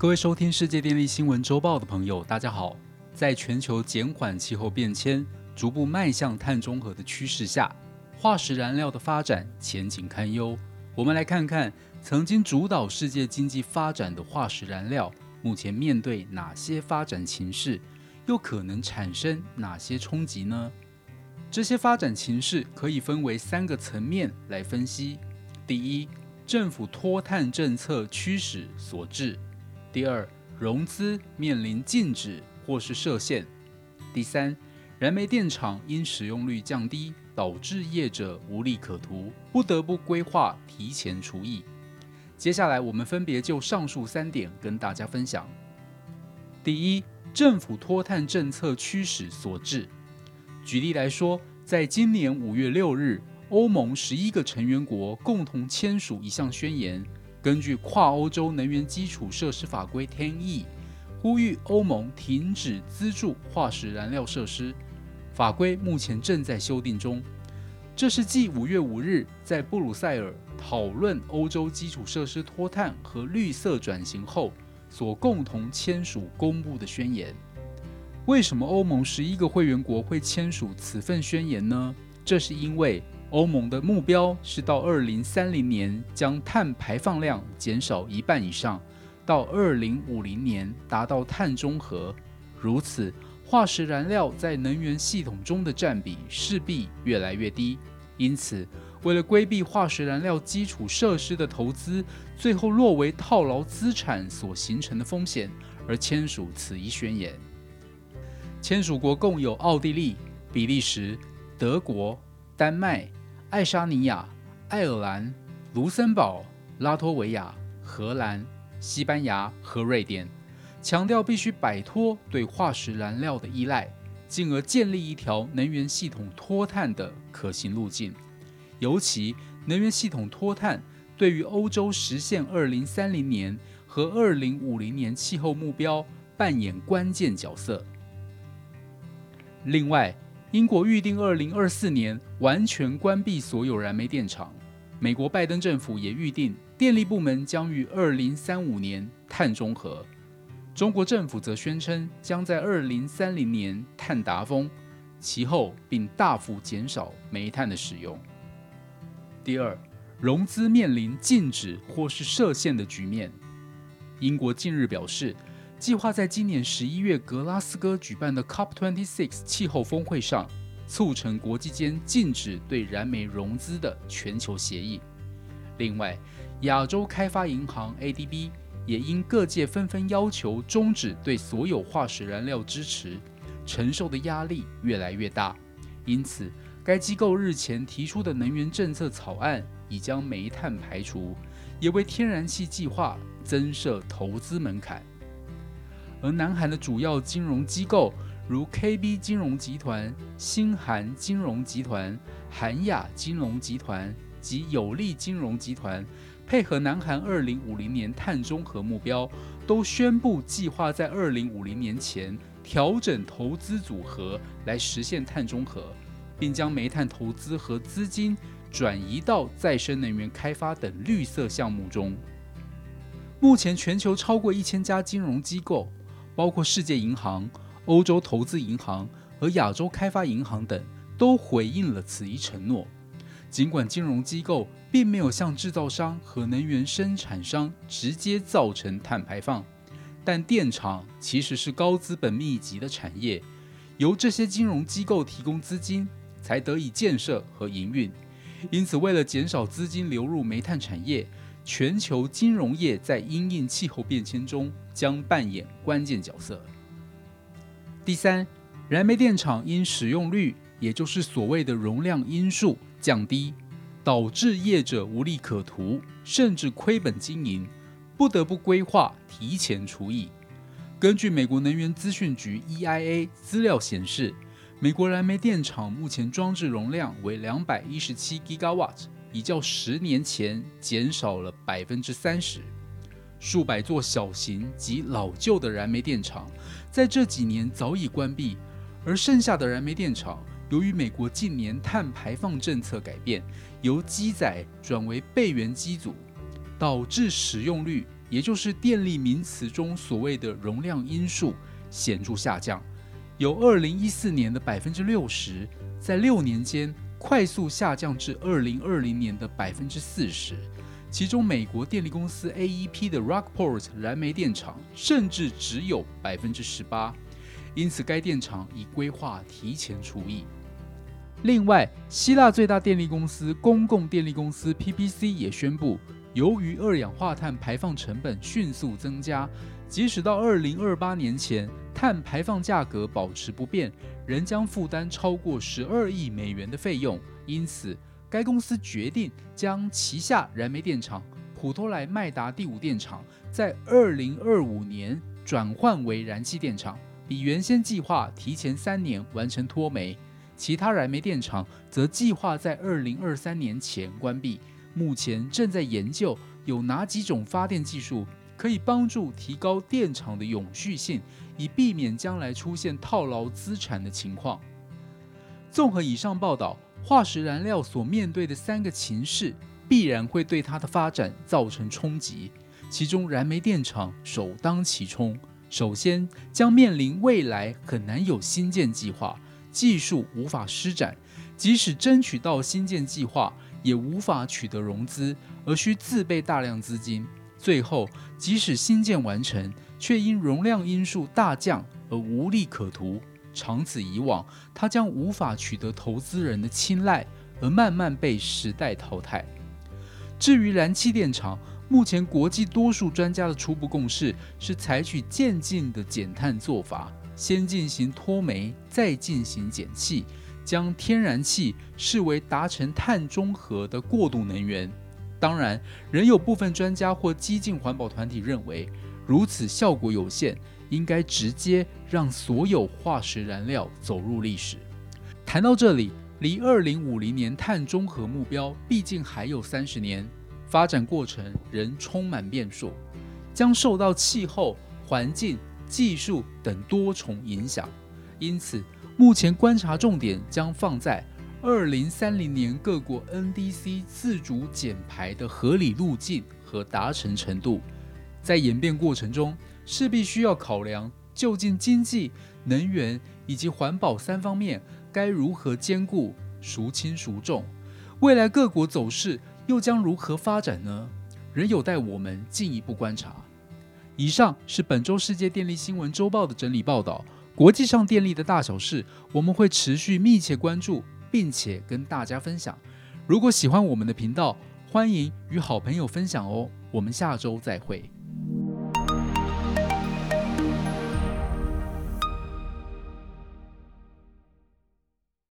各位收听世界电力新闻周报的朋友，大家好。在全球减缓气候变迁、逐步迈向碳中和的趋势下，化石燃料的发展前景堪忧。我们来看看曾经主导世界经济发展的化石燃料，目前面对哪些发展情势，又可能产生哪些冲击呢？这些发展情势可以分为三个层面来分析：第一，政府脱碳政策驱使所致。第二，融资面临禁止或是设限；第三，燃煤电厂因使用率降低，导致业者无利可图，不得不规划提前除役。接下来，我们分别就上述三点跟大家分享。第一，政府脱碳政策驱使所致。举例来说，在今年五月六日，欧盟十一个成员国共同签署一项宣言。根据跨欧洲能源基础设施法规天意呼吁欧盟停止资助化石燃料设施。法规目前正在修订中。这是继五月五日在布鲁塞尔讨论欧洲基础设施脱碳和绿色转型后所共同签署公布的宣言。为什么欧盟十一个会员国会签署此份宣言呢？这是因为。欧盟的目标是到二零三零年将碳排放量减少一半以上，到二零五零年达到碳中和。如此，化石燃料在能源系统中的占比势必越来越低。因此，为了规避化石燃料基础设施的投资最后落为套牢资产所形成的风险，而签署此一宣言。签署国共有奥地利、比利时、德国、丹麦。爱沙尼亚、爱尔兰、卢森堡、拉脱维亚、荷兰、西班牙和瑞典，强调必须摆脱对化石燃料的依赖，进而建立一条能源系统脱碳的可行路径。尤其能源系统脱碳对于欧洲实现2030年和2050年气候目标扮演关键角色。另外，英国预定二零二四年完全关闭所有燃煤电厂。美国拜登政府也预定电力部门将于二零三五年碳中和。中国政府则宣称将在二零三零年碳达峰，其后并大幅减少煤炭的使用。第二，融资面临禁止或是设限的局面。英国近日表示。计划在今年十一月格拉斯哥举办的 COP26 气候峰会上，促成国际间禁止对燃煤融资的全球协议。另外，亚洲开发银行 ADB 也因各界纷纷要求终止对所有化石燃料支持，承受的压力越来越大。因此，该机构日前提出的能源政策草案已将煤炭排除，也为天然气计划增设投资门槛。而南韩的主要金融机构，如 KB 金融集团、新韩金融集团、韩亚金融集团及有利金融集团，配合南韩2050年碳中和目标，都宣布计划在2050年前调整投资组合来实现碳中和，并将煤炭投资和资金转移到再生能源开发等绿色项目中。目前，全球超过一千家金融机构。包括世界银行、欧洲投资银行和亚洲开发银行等，都回应了此一承诺。尽管金融机构并没有向制造商和能源生产商直接造成碳排放，但电厂其实是高资本密集的产业，由这些金融机构提供资金才得以建设和营运。因此，为了减少资金流入煤炭产业，全球金融业在因应气候变迁中将扮演关键角色。第三，燃煤电厂因使用率，也就是所谓的容量因素降低，导致业者无利可图，甚至亏本经营，不得不规划提前除役。根据美国能源资讯局 （EIA） 资料显示，美国燃煤电厂目前装置容量为两百一十七 Gigawatt。已较十年前减少了百分之三十，数百座小型及老旧的燃煤电厂在这几年早已关闭，而剩下的燃煤电厂，由于美国近年碳排放政策改变，由机载转为备源机组，导致使用率也就是电力名词中所谓的容量因数，显著下降，由二零一四年的百分之六十，在六年间快速下降至二零二零年的百分之四十。其中，美国电力公司 AEP 的 Rockport 燃煤电厂甚至只有百分之十八，因此该电厂已规划提前除役。另外，希腊最大电力公司公共电力公司 PPC 也宣布，由于二氧化碳排放成本迅速增加，即使到二零二八年前碳排放价格保持不变，仍将负担超过十二亿美元的费用。因此，该公司决定将旗下燃煤电厂普托莱麦达第五电厂在二零二五年转换为燃气电厂，比原先计划提前三年完成脱煤。其他燃煤电厂则计划在二零二三年前关闭。目前正在研究有哪几种发电技术可以帮助提高电厂的永续性，以避免将来出现套牢资产的情况。综合以上报道。化石燃料所面对的三个情势，必然会对它的发展造成冲击。其中，燃煤电厂首当其冲。首先，将面临未来很难有新建计划，技术无法施展，即使争取到新建计划，也无法取得融资，而需自备大量资金。最后，即使新建完成，却因容量因素大降而无利可图。长此以往，它将无法取得投资人的青睐，而慢慢被时代淘汰。至于燃气电厂，目前国际多数专家的初步共识是采取渐进的减碳做法，先进行脱煤，再进行减气，将天然气视为达成碳中和的过渡能源。当然，仍有部分专家或激进环保团体认为，如此效果有限。应该直接让所有化石燃料走入历史。谈到这里，离二零五零年碳中和目标毕竟还有三十年，发展过程仍充满变数，将受到气候、环境、技术等多重影响。因此，目前观察重点将放在二零三零年各国 NDC 自主减排的合理路径和达成程度。在演变过程中，势必需要考量究竟经济、能源以及环保三方面该如何兼顾、孰轻孰重，未来各国走势又将如何发展呢？仍有待我们进一步观察。以上是本周世界电力新闻周报的整理报道，国际上电力的大小事，我们会持续密切关注，并且跟大家分享。如果喜欢我们的频道，欢迎与好朋友分享哦。我们下周再会。